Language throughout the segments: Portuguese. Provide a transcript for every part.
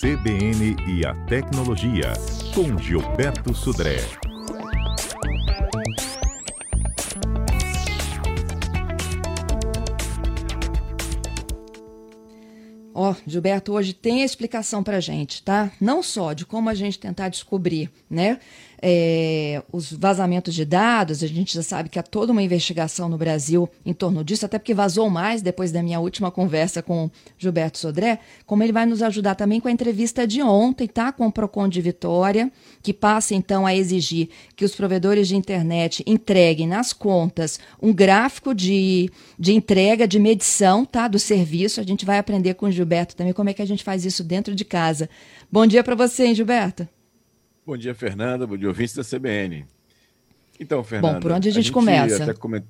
CBN e a Tecnologia, com Gilberto Sudré. Ó, oh, Gilberto, hoje tem a explicação para gente, tá? Não só de como a gente tentar descobrir, né, é, os vazamentos de dados, a gente já sabe que há toda uma investigação no Brasil em torno disso, até porque vazou mais depois da minha última conversa com Gilberto Sodré, como ele vai nos ajudar também com a entrevista de ontem, tá? Com o Procon de Vitória, que passa então a exigir que os provedores de internet entreguem nas contas um gráfico de, de entrega, de medição, tá? Do serviço. A gente vai aprender com o Gilberto também como é que a gente faz isso dentro de casa. Bom dia para você, hein, Gilberto? Bom dia, Fernanda. Bom dia, ouvintes da CBN. Então, Fernanda. Bom, por onde a gente, a gente começa? Coment...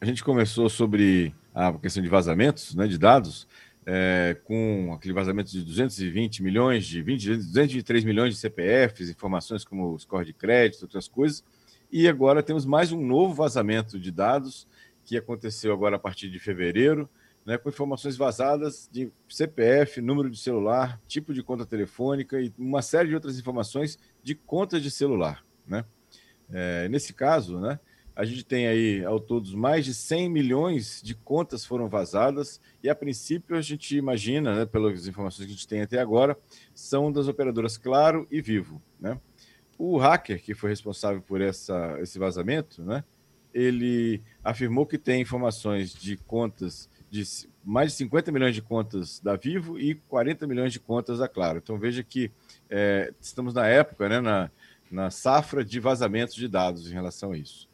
A gente começou sobre a questão de vazamentos né, de dados, é, com aquele vazamento de 220 milhões, de 20, 223 milhões de CPFs, informações como score de crédito, outras coisas. E agora temos mais um novo vazamento de dados que aconteceu agora a partir de fevereiro, né, com informações vazadas de CPF, número de celular, tipo de conta telefônica e uma série de outras informações de conta de celular. Né? É, nesse caso, né, a gente tem aí ao todos mais de 100 milhões de contas foram vazadas e a princípio a gente imagina, né, pelas informações que a gente tem até agora, são das operadoras Claro e Vivo. Né? O hacker que foi responsável por essa, esse vazamento, né, ele afirmou que tem informações de contas de mais de 50 milhões de contas da Vivo e 40 milhões de contas da Claro. Então veja que é, estamos na época, né, na, na safra de vazamentos de dados em relação a isso.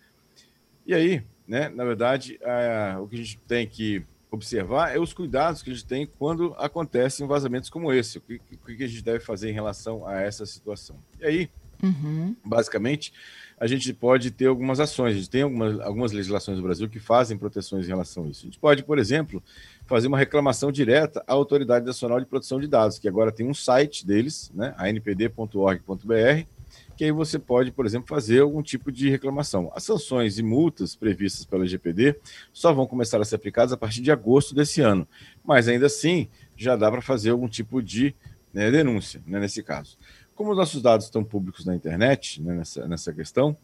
E aí, né, na verdade, é, o que a gente tem que observar é os cuidados que a gente tem quando acontecem vazamentos como esse. O que, o que a gente deve fazer em relação a essa situação. E aí, uhum. basicamente, a gente pode ter algumas ações. A gente tem algumas, algumas legislações do Brasil que fazem proteções em relação a isso. A gente pode, por exemplo, fazer uma reclamação direta à Autoridade Nacional de Proteção de Dados, que agora tem um site deles, né, anpd.org.br, que aí você pode, por exemplo, fazer algum tipo de reclamação. As sanções e multas previstas pela LGPD só vão começar a ser aplicadas a partir de agosto desse ano, mas ainda assim já dá para fazer algum tipo de né, denúncia né, nesse caso. Como os nossos dados estão públicos na internet, né, nessa, nessa questão,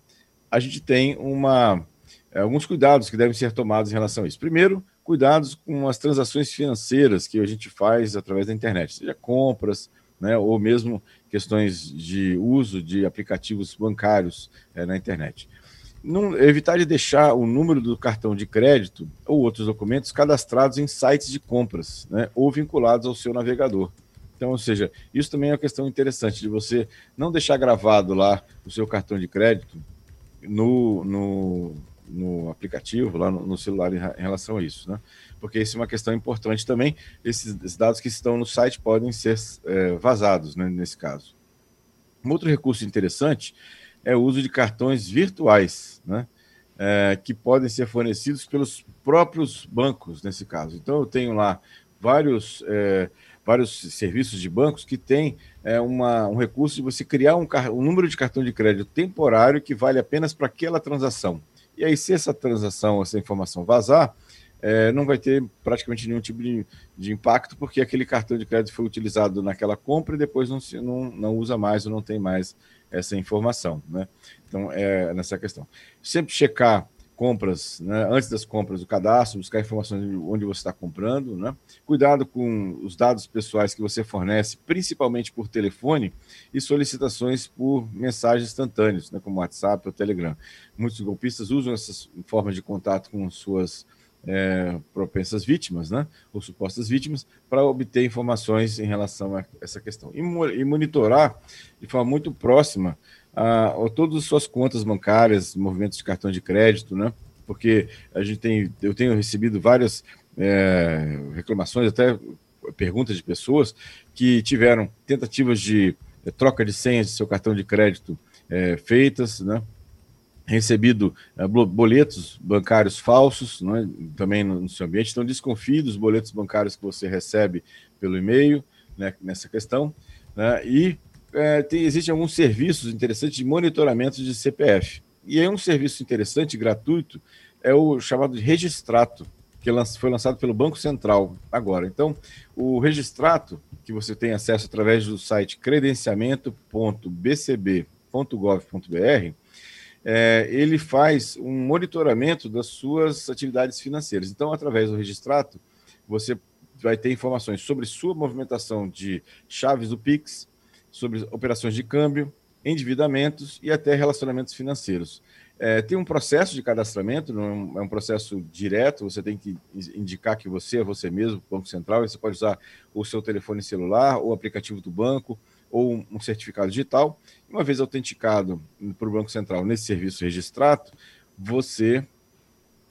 a gente tem uma, é, alguns cuidados que devem ser tomados em relação a isso. Primeiro, cuidados com as transações financeiras que a gente faz através da internet, seja compras, né, ou mesmo questões de uso de aplicativos bancários é, na internet. Não, evitar de deixar o número do cartão de crédito ou outros documentos cadastrados em sites de compras, né, ou vinculados ao seu navegador. Então, ou seja, isso também é uma questão interessante de você não deixar gravado lá o seu cartão de crédito no, no, no aplicativo, lá no, no, celular em, relação a isso, né? Porque isso é uma questão importante também. Esses dados que estão no site podem ser é, vazados, né, nesse caso. Um outro recurso interessante é o uso de cartões virtuais, né? É, que podem ser fornecidos pelos próprios bancos, nesse caso. Então, eu tenho lá vários. É, vários serviços de bancos que têm é, uma, um recurso de você criar um, um número de cartão de crédito temporário que vale apenas para aquela transação. E aí, se essa transação, essa informação vazar, é, não vai ter praticamente nenhum tipo de, de, impacto, porque aquele cartão de crédito foi utilizado naquela compra e depois não, se, não, não usa mais ou não tem mais essa informação. Né? Então, é nessa questão. Sempre checar compras, né, antes das compras, o cadastro, buscar informações de onde você está comprando, né? Cuidado com os dados pessoais que você fornece, principalmente por telefone, e solicitações por mensagens instantâneas, né, como WhatsApp ou Telegram. Muitos golpistas usam essas formas de contato com suas é, propensas vítimas, né, ou supostas vítimas, para obter informações em relação a essa questão. E, e monitorar de forma muito próxima a, todas as suas contas bancárias, movimentos de cartão de crédito, né? Porque a gente tem, eu tenho recebido várias é, reclamações, até perguntas de pessoas que tiveram tentativas de é, troca de senhas de seu cartão de crédito é, feitas, né? recebido é, boletos bancários falsos né? também no, no, seu ambiente. Então, desconfie dos boletos bancários que você recebe pelo e-mail né? nessa questão. Né? E é, tem, existem alguns serviços interessantes de monitoramento de CPF. E aí um serviço interessante, gratuito, é o chamado de Registrato. que foi lançado pelo Banco Central agora. Então, o registrato, que você tem acesso através do site credenciamento.bcb.gov.br, é, ele faz um monitoramento das suas atividades financeiras. Então, através do registrato, você vai ter informações sobre sua movimentação de chaves do Pix, sobre operações de câmbio, endividamentos e até relacionamentos financeiros. É, tem um processo de cadastramento, não é um processo direto, você tem que indicar que você é você mesmo, Banco Central, você pode usar o seu telefone celular, ou aplicativo do banco, ou um certificado digital. Uma vez autenticado para o Banco Central nesse serviço registrado, você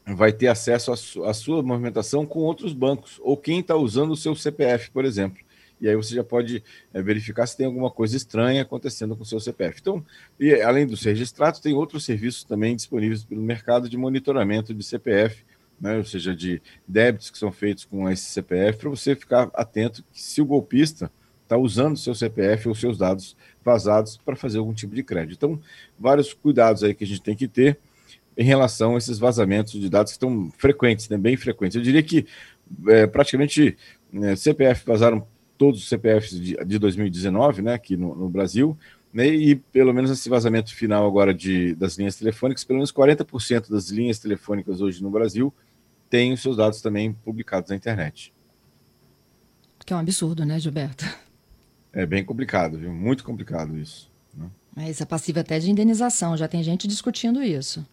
vai ter acesso à sua movimentação com outros bancos, ou quem está usando o seu CPF, por exemplo e aí você já pode é, verificar se tem alguma coisa estranha acontecendo com o seu CPF. Então, e, além do ser registrado, tem outros serviços também disponíveis pelo mercado de monitoramento de CPF, né, ou seja, de débitos que são feitos com esse CPF, para você ficar atento que se o golpista está usando seu CPF ou seus dados vazados para fazer algum tipo de crédito. Então, vários cuidados aí que a gente tem que ter em relação a esses vazamentos de dados que estão frequentes, né, bem frequentes. Eu diria que é, praticamente é, CPF vazaram todos os CPFs de, de 2019, né, aqui no, no Brasil, né, e pelo menos esse vazamento final agora de, das linhas telefônicas, pelo menos 40% das linhas telefônicas hoje no Brasil têm os seus dados também publicados na internet. Que é um absurdo, né, Gilberto? É bem complicado, viu? Muito complicado isso. Né? Mas é passivo até de indenização, já tem gente discutindo isso.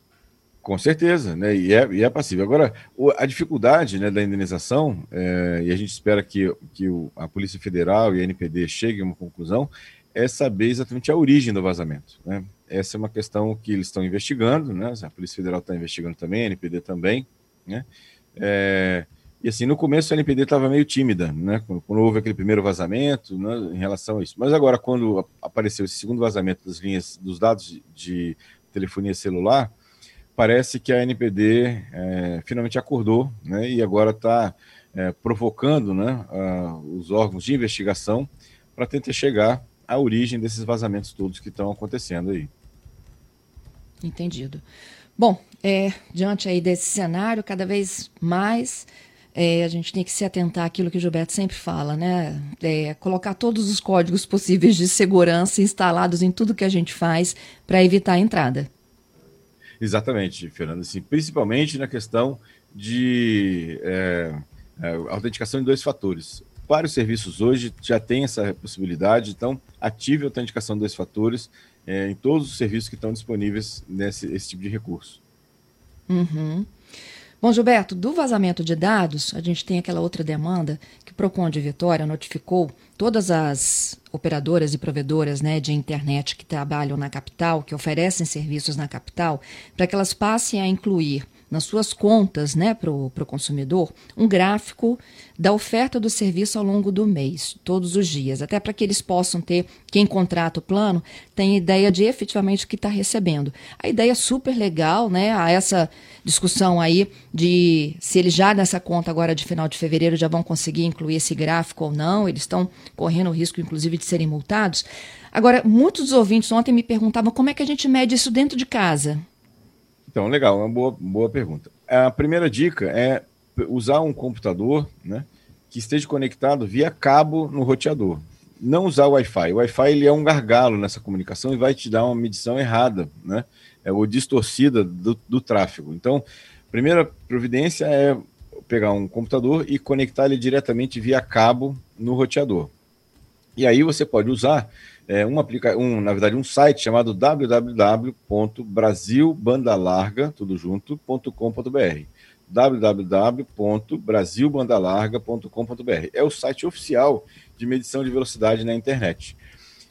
Com certeza, né? E é, e é passível. Agora, a dificuldade né, da indenização, é, e a gente espera que, que o, a Polícia Federal e a NPD cheguem a uma conclusão, é saber exatamente a origem do vazamento. Né? Essa é uma questão que eles estão investigando, né? A Polícia Federal está investigando também, a NPD também, né? É, e assim, no começo a NPD estava meio tímida, né? Quando, quando, houve aquele primeiro vazamento, né, em relação a isso. Mas agora, quando apareceu esse segundo vazamento das linhas, dos dados de, de telefonia celular, parece que a NPD é, finalmente acordou né, e agora está é, provocando né, a, os órgãos de investigação para tentar chegar à origem desses vazamentos todos que estão acontecendo aí. Entendido. Bom, é, diante aí desse cenário, cada vez mais é, a gente tem que se atentar àquilo que o Gilberto sempre fala, né? É, colocar todos os códigos possíveis de segurança instalados em tudo que a gente faz para evitar a entrada. Exatamente, Fernando. Assim, principalmente na questão de é, é, autenticação em dois fatores. Vários serviços hoje já têm essa possibilidade, então ative a autenticação em dois fatores é, em todos os serviços que estão disponíveis nesse esse tipo de recurso. Uhum. Bom, Gilberto, do vazamento de dados, a gente tem aquela outra demanda que o Procon de Vitória notificou todas as operadoras e provedoras né, de internet que trabalham na capital, que oferecem serviços na capital, para que elas passem a incluir nas suas contas né, para o consumidor um gráfico da oferta do serviço ao longo do mês, todos os dias, até para que eles possam ter, quem contrata o plano, tem ideia de efetivamente o que está recebendo. A ideia é super legal, né? A essa discussão aí de se eles já nessa conta agora de final de fevereiro já vão conseguir incluir esse gráfico ou não, eles estão correndo o risco, inclusive, de serem multados. Agora, muitos ouvintes ontem me perguntavam como é que a gente mede isso dentro de casa. Então, legal, uma boa, boa pergunta. A primeira dica é usar um computador né, que esteja conectado via cabo no roteador. Não usar o Wi-Fi. O Wi-Fi ele é um gargalo nessa comunicação e vai te dar uma medição errada, né? É, ou distorcida do, do tráfego. Então, primeira providência é pegar um computador e conectar ele diretamente via cabo no roteador. E aí você pode usar é, um, aplica um, na verdade, um site chamado www.brasilbandalarga, tudo junto.com.br www.brasilbandalarga.com.br. É o site oficial de medição de velocidade na internet.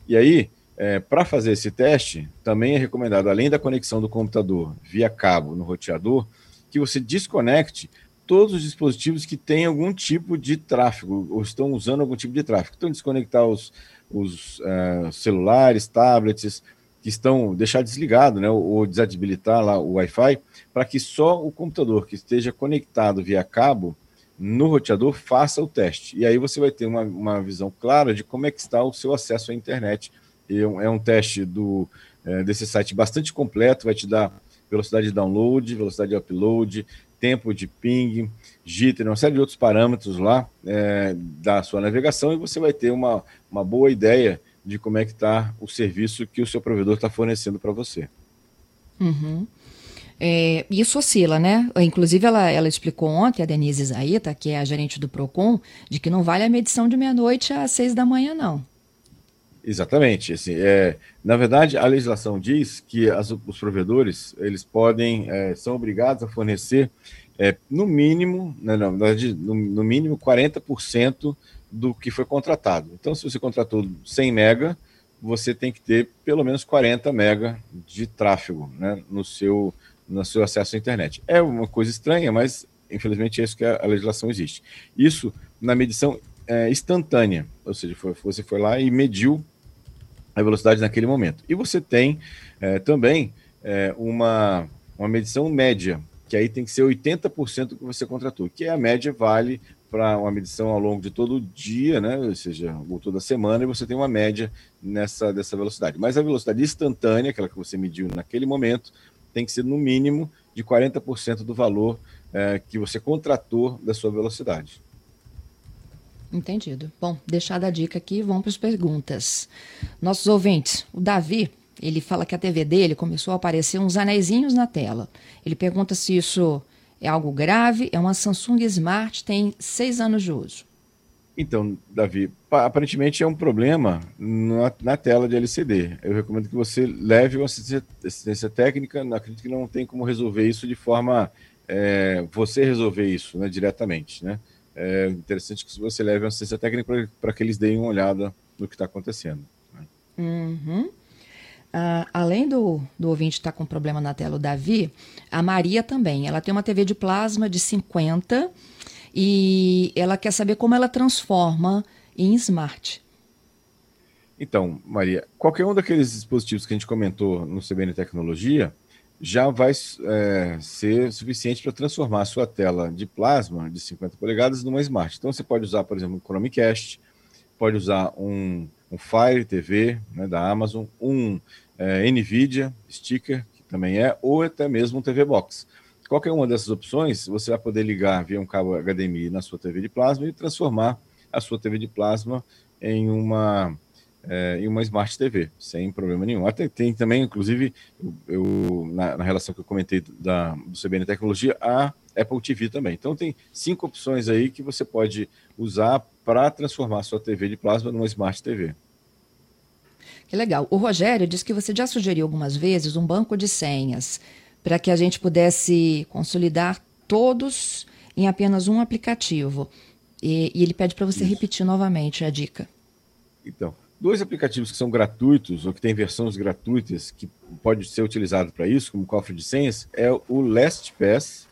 E aí, é, para fazer esse teste, também é recomendado, além da conexão do computador via cabo no roteador, que você desconecte todos os dispositivos que têm algum tipo de tráfego ou estão usando algum tipo de tráfego. Então, desconectar os, os uh, celulares, tablets, que estão deixar desligado, né, ou, desabilitar lá o Wi-Fi, para que só o computador que esteja conectado via cabo no roteador faça o teste. E aí você vai ter uma, uma visão clara de como é que está o seu acesso à internet. E é um, é teste do, é, desse site bastante completo, vai te dar velocidade de download, velocidade de upload, tempo de ping, jitter, uma série de outros parâmetros lá é, da sua navegação e você vai ter uma, uma boa ideia de como é que está o serviço que o seu provedor está fornecendo para você. Uhum. É, isso oscila, né? Inclusive, ela, ela explicou ontem, a Denise Zaita, que é a gerente do PROCON, de que não vale a medição de meia-noite às seis da manhã, não. Exatamente. Assim, é, na verdade, a legislação diz que as, os provedores eles podem, é, são obrigados a fornecer é, no mínimo, né, não, verdade, no, no mínimo 40% do que foi contratado. Então, se você contratou 100 mega, você tem que ter pelo menos 40 mega de tráfego né, no, seu, no seu acesso à internet. É uma coisa estranha, mas infelizmente é isso que a, a legislação existe. Isso na medição é, instantânea, ou seja, foi, você foi lá e mediu a velocidade naquele momento. E você tem é, também é, uma, uma medição média, que aí tem que ser 80% do que você contratou, que é a média vale para uma medição ao longo de todo o dia, né? ou seja, ou toda semana, e você tem uma média nessa dessa velocidade. Mas a velocidade instantânea, aquela que você mediu naquele momento, tem que ser no mínimo de 40% do valor é, que você contratou da sua velocidade. Entendido. Bom, deixada a dica aqui, vamos para as perguntas. Nossos ouvintes, o Davi, ele fala que a TV dele começou a aparecer uns anéisinhos na tela. Ele pergunta se isso é algo grave, é uma Samsung Smart, tem seis anos de uso. Então, Davi, aparentemente é um problema na, na, tela de LCD. Eu recomendo que você leve uma assistência, assistência técnica. Acredito que não tem como resolver isso de forma é, você resolver isso né, diretamente. Né? É interessante que você leve uma assistência técnica para que eles deem uma olhada no que está acontecendo. Né? Uhum. Uh, além do, do ouvinte estar tá com problema na tela, o Davi, a Maria também. Ela tem uma TV de plasma de 50 e ela quer saber como ela transforma em smart. Então, Maria, qualquer um daqueles dispositivos que a gente comentou no CBN Tecnologia já vai é, ser suficiente para transformar a sua tela de plasma de 50 polegadas numa smart. Então, você pode usar, por exemplo, um Chromecast, pode usar um um Fire TV né, da Amazon, um é, NVIDIA sticker, que também é, ou até mesmo um TV Box. Qualquer uma dessas opções, você vai poder ligar via um cabo HDMI na sua TV de plasma e transformar a sua TV de plasma em uma, é, em uma Smart TV, sem problema nenhum. Até tem também, inclusive, eu na, na, relação que eu comentei da, do CBN Tecnologia, a Apple TV também. Então tem cinco opções aí que você pode usar para transformar sua TV de plasma numa Smart TV. Que legal. O Rogério disse que você já sugeriu algumas vezes um banco de senhas para que a gente pudesse consolidar todos em apenas um aplicativo. E, e ele pede para você isso. repetir novamente a dica. Então, dois aplicativos que são gratuitos ou que têm versões gratuitas que pode ser utilizado para isso, como cofre de senhas, é o LastPass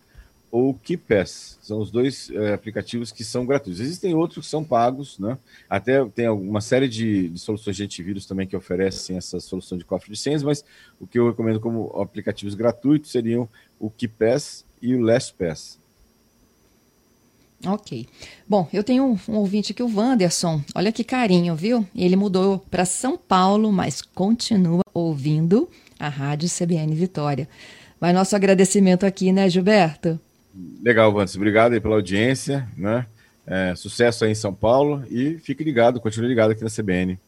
ou KeePass. São os dois é, aplicativos que são gratuitos. Existem outros que são pagos, né? Até tem uma série de, de, soluções de antivírus também que oferecem essa solução de cofre de senhas, mas o que eu recomendo como aplicativos gratuitos seriam o KeePass e o LastPass. Ok. Bom, eu tenho um, um, ouvinte aqui, o Wanderson. Olha que carinho, viu? Ele mudou para São Paulo, mas continua ouvindo a Rádio CBN Vitória. Mas nosso agradecimento aqui, né, Gilberto? Legal, Vantes. Obrigado aí pela audiência, né? É, sucesso aí em São Paulo e fique ligado, continue ligado aqui na CBN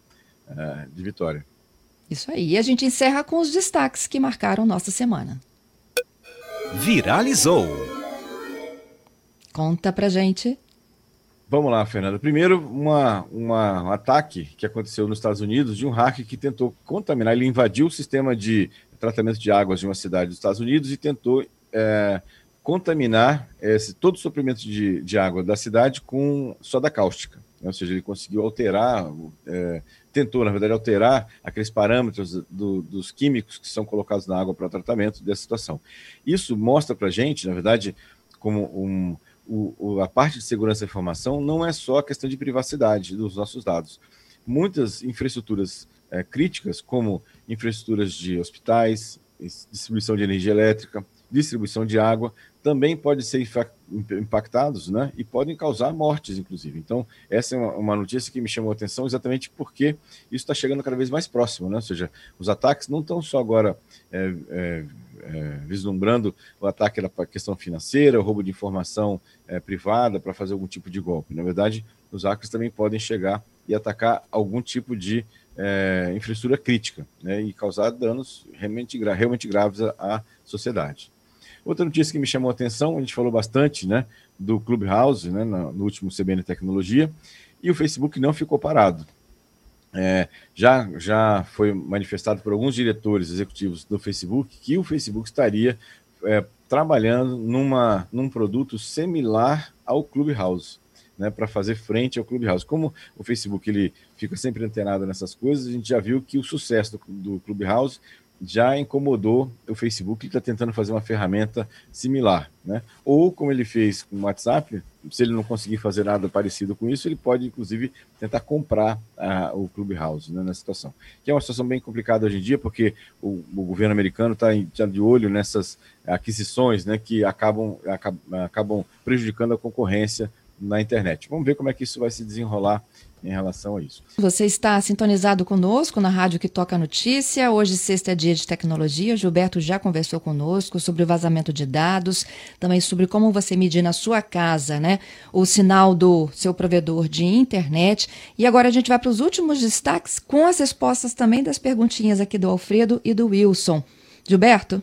é, de Vitória. Isso aí. E a gente encerra com os destaques que marcaram nossa semana. Viralizou. Conta pra gente. Vamos lá, Fernanda. Primeiro, uma, uma, um ataque que aconteceu nos Estados Unidos de um hacker que tentou contaminar, ele invadiu o sistema de tratamento de águas de uma cidade dos Estados Unidos e tentou é, contaminar esse, todo o suprimento de, de água da cidade com soda cáustica. Ou seja, ele conseguiu alterar, é, tentou, na verdade, alterar aqueles parâmetros do, dos químicos que são colocados na água para tratamento dessa situação. Isso mostra para a gente, na verdade, como um, o, a parte de segurança da informação não é só a questão de privacidade dos nossos dados. Muitas infraestruturas é, críticas, como infraestruturas de hospitais, distribuição de energia elétrica, distribuição de água, também podem ser impactados né, e podem causar mortes, inclusive. Então, essa é uma, notícia que me chamou a atenção exatamente porque isso está chegando cada vez mais próximo. Né? Ou seja, os ataques não estão só agora é, é, é, vislumbrando o ataque da questão financeira, o roubo de informação é, privada para fazer algum tipo de golpe. Na verdade, os hackers também podem chegar e atacar algum tipo de é, infraestrutura crítica né, e causar danos realmente, realmente graves à, à sociedade. Outra notícia que me chamou a atenção, a gente falou bastante né, do Clubhouse né, no último CBN Tecnologia, e o Facebook não ficou parado. É, já, já foi manifestado por alguns diretores executivos do Facebook que o Facebook estaria é, trabalhando numa, num produto similar ao Clubhouse, né, para fazer frente ao Clubhouse. Como o Facebook ele fica sempre antenado nessas coisas, a gente já viu que o sucesso do, do Clubhouse já incomodou o Facebook, que está tentando fazer uma ferramenta similar. Né? Ou, como ele fez com o WhatsApp, se ele não conseguir fazer nada parecido com isso, ele pode, inclusive, tentar comprar uh, o Clubhouse né, nessa situação. Que é uma situação bem complicada hoje em dia, porque o, o governo americano está tá de olho nessas aquisições né, que acabam, acabam prejudicando a concorrência na internet. Vamos ver como é que isso vai se desenrolar em relação a isso. Você está sintonizado conosco na Rádio que Toca Notícia. Hoje, sexta é dia de tecnologia. Gilberto já conversou conosco sobre o vazamento de dados, também sobre como você medir na sua casa né, o sinal do seu provedor de internet. E agora a gente vai para os últimos destaques com as respostas também das perguntinhas aqui do Alfredo e do Wilson. Gilberto?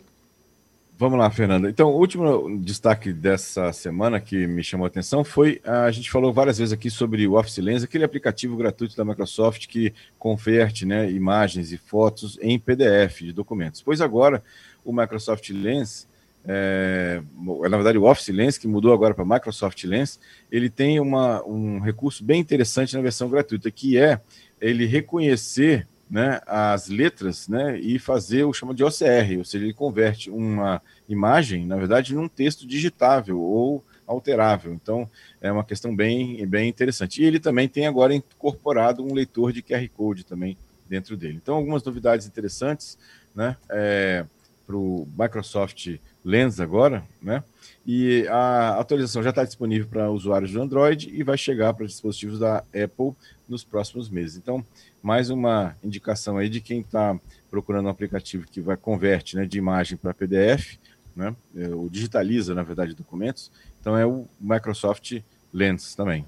Vamos lá, Fernanda. Então, o último destaque dessa semana que me chamou a atenção foi a gente falou várias vezes aqui sobre o Office Lens, aquele aplicativo gratuito da Microsoft que converte né, imagens e fotos em PDF de documentos. Pois agora o Microsoft Lens, é, na verdade o Office Lens, que mudou agora para Microsoft Lens, ele tem uma, um recurso bem interessante na versão gratuita, que é ele reconhecer né, as letras né, e fazer o chama de OCR, ou seja, ele converte uma imagem, na verdade, num texto digitável ou alterável. Então, é uma questão bem, bem interessante. E ele também tem agora incorporado um leitor de QR Code também dentro dele. Então, algumas novidades interessantes né, é, para o Microsoft Lens agora, né? E a atualização já está disponível para usuários do Android e vai chegar para dispositivos da Apple nos próximos meses. Então, mais uma indicação aí de quem está procurando um aplicativo que vai converte né, de imagem para PDF, né, é, ou digitaliza, na verdade, documentos. Então é o Microsoft Lens também.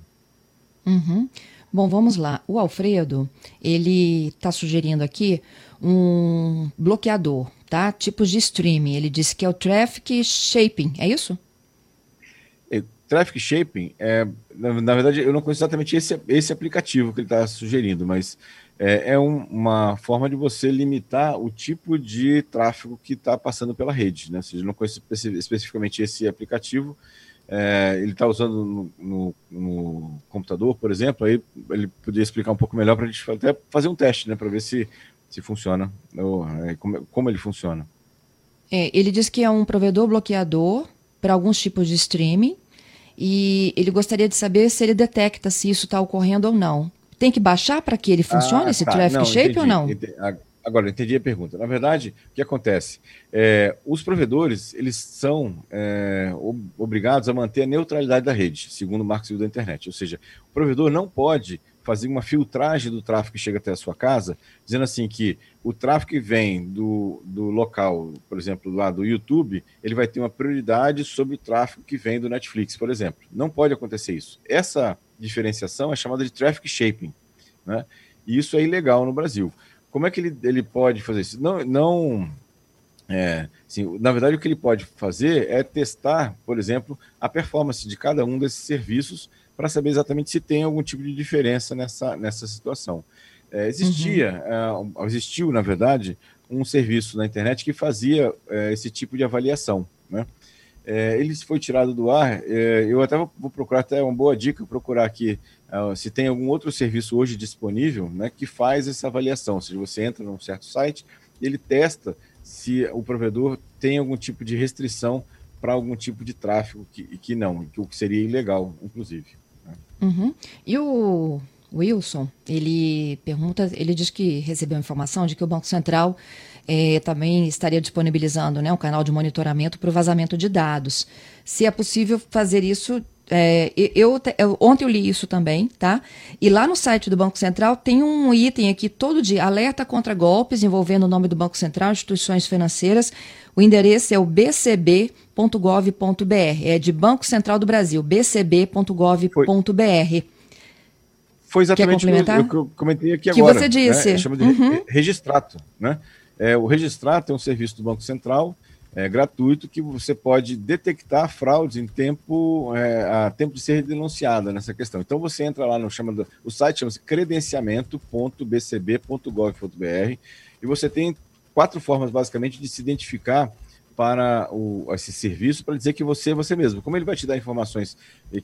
Uhum. Bom, vamos lá. O Alfredo, ele está sugerindo aqui um bloqueador, tá? Tipos de streaming. Ele disse que é o Traffic Shaping, é isso? É, traffic Shaping, é, na, na, verdade, eu não conheço exatamente esse, esse aplicativo que ele está sugerindo, mas é, é um, uma forma de você limitar o tipo de tráfego que está passando pela rede. Né? Ou seja, não conheço especificamente esse aplicativo, é, ele está usando no, no, no, computador, por exemplo, aí ele poderia explicar um pouco melhor para a gente até fazer um teste, né, para ver se, se funciona, ou, é, como, como, ele funciona. É, ele diz que é um provedor bloqueador para alguns tipos de streaming e ele gostaria de saber se ele detecta se isso está ocorrendo ou não. Tem que baixar para que ele funcione, ah, esse tá. traffic não, shape entendi, ou não? Agora, entendi a pergunta. Na verdade, o que acontece? É, os provedores, eles são é, obrigados a manter a neutralidade da rede, segundo o Marco Civil da Internet. Ou seja, o provedor não pode fazer uma filtragem do tráfego que chega até a sua casa, dizendo assim que o tráfego que vem do, do local, por exemplo, lá do YouTube, ele vai ter uma prioridade sobre o tráfego que vem do Netflix, por exemplo. Não pode acontecer isso. Essa diferenciação é chamada de traffic shaping, né? E isso é ilegal no Brasil. Como é que ele, ele pode fazer isso? Não, não é, assim, na verdade, o que ele pode fazer é testar, por exemplo, a performance de cada um desses serviços para saber exatamente se tem algum tipo de diferença nessa, nessa situação. É, existia, uhum. é, existiu, na verdade, um serviço na internet que fazia é, esse tipo de avaliação. Né? É, ele foi tirado do ar. Eu até vou, procurar, até uma boa dica, procurar aqui se tem algum outro serviço hoje disponível né, que faz essa avaliação. Ou seja, você entra num certo site e ele testa se o provedor tem algum tipo de restrição para algum tipo de tráfego que, que não, o que seria ilegal, inclusive. Uhum. E o Wilson, ele pergunta, ele diz que recebeu informação de que o Banco Central é, também estaria disponibilizando né, um canal de monitoramento para o vazamento de dados. Se é possível fazer isso é, eu, eu, ontem eu li isso também, tá? E lá no site do Banco Central tem um item aqui todo dia, alerta contra golpes envolvendo o nome do Banco Central, instituições financeiras. O endereço é o bcb.gov.br, é de Banco Central do Brasil, bcb.gov.br. Foi exatamente o que eu comentei aqui que agora. Que você disse. Né? Chama de uhum. registrato, né? É, o registrato é um serviço do Banco Central é, gratuito que você pode detectar fraudes em tempo é, a tempo de ser denunciada nessa questão. Então você entra lá no chama do, o site chama-se credenciamento.bcb.gov.br e você tem quatro formas basicamente de se identificar para o, esse serviço para dizer que você é você mesmo. Como ele vai te dar informações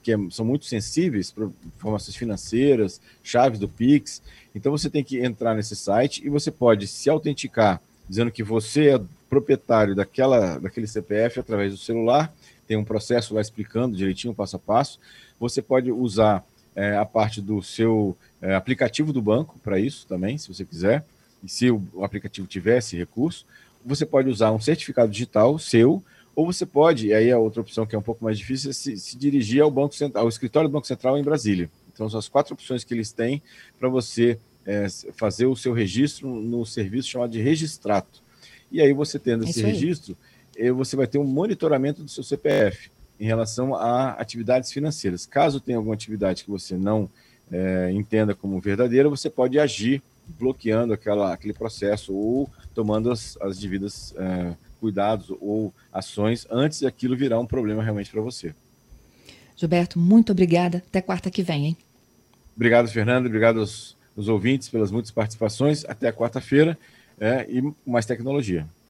que é, são muito sensíveis, informações financeiras, chaves do Pix, então você tem que entrar nesse site e você pode se autenticar dizendo que você é proprietário daquela, daquele CPF através do celular, tem um processo lá explicando direitinho, passo a passo. Você pode usar é, a parte do seu é, aplicativo do banco para isso também, se você quiser, e se o, aplicativo tivesse recurso. Você pode usar um certificado digital seu, ou você pode, e aí a outra opção que é um pouco mais difícil, é se, se dirigir ao Banco Central, ao escritório do Banco Central em Brasília. Então, são as quatro opções que eles têm para você é, fazer o seu registro no serviço chamado de registrato. E aí, você tendo esse registro, eh, você vai ter um monitoramento do seu CPF em relação a atividades financeiras. Caso tenha alguma atividade que você não é, entenda como verdadeira, você pode agir bloqueando aquela, aquele processo ou tomando as, as devidas é, cuidados ou ações antes de aquilo virar um problema realmente para você. Gilberto, muito obrigada. Até quarta que vem, hein? Obrigado, Fernando. Obrigado aos, aos ouvintes pelas muitas participações. Até quarta-feira é, e mais tecnologia.